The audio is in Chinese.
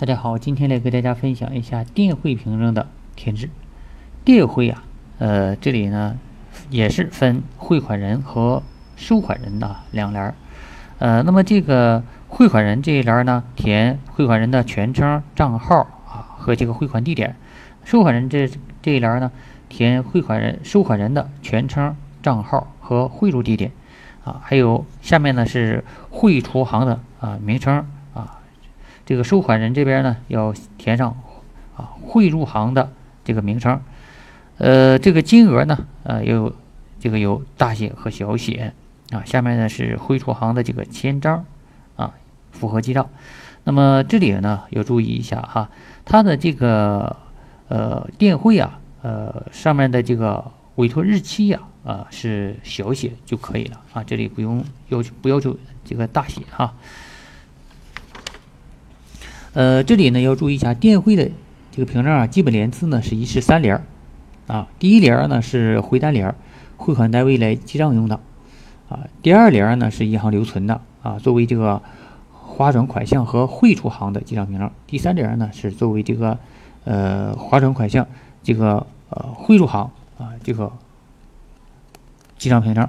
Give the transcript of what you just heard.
大家好，今天来给大家分享一下电汇凭证的填制。电汇啊，呃，这里呢也是分汇款人和收款人的两栏儿。呃，那么这个汇款人这一栏呢，填汇款人的全称、账号啊和这个汇款地点；收款人这这一栏呢，填汇款人收款人的全称、账号和汇入地点。啊，还有下面呢是汇出行的啊名称，这个收款人这边呢要填上啊汇入行的这个名称，呃，这个金额呢呃有这个有大写和小写啊，下面呢是汇出行的这个签章啊，符合记账。那么这里呢要注意一下哈，它的这个呃电汇啊呃上面的这个委托日期呀。啊，是小写就可以了啊，这里不用要求不要求这个大写哈。呃，这里呢要注意一下电汇的这个凭证啊，基本连次呢是一式三联儿啊，第一联儿呢是汇单联儿，汇款单位来记账用的啊，第二联儿呢是银行留存的啊，作为这个划转款项和汇出行的记账凭证，第三联儿呢是作为这个呃划转款项这个呃汇入行啊这个。记账凭证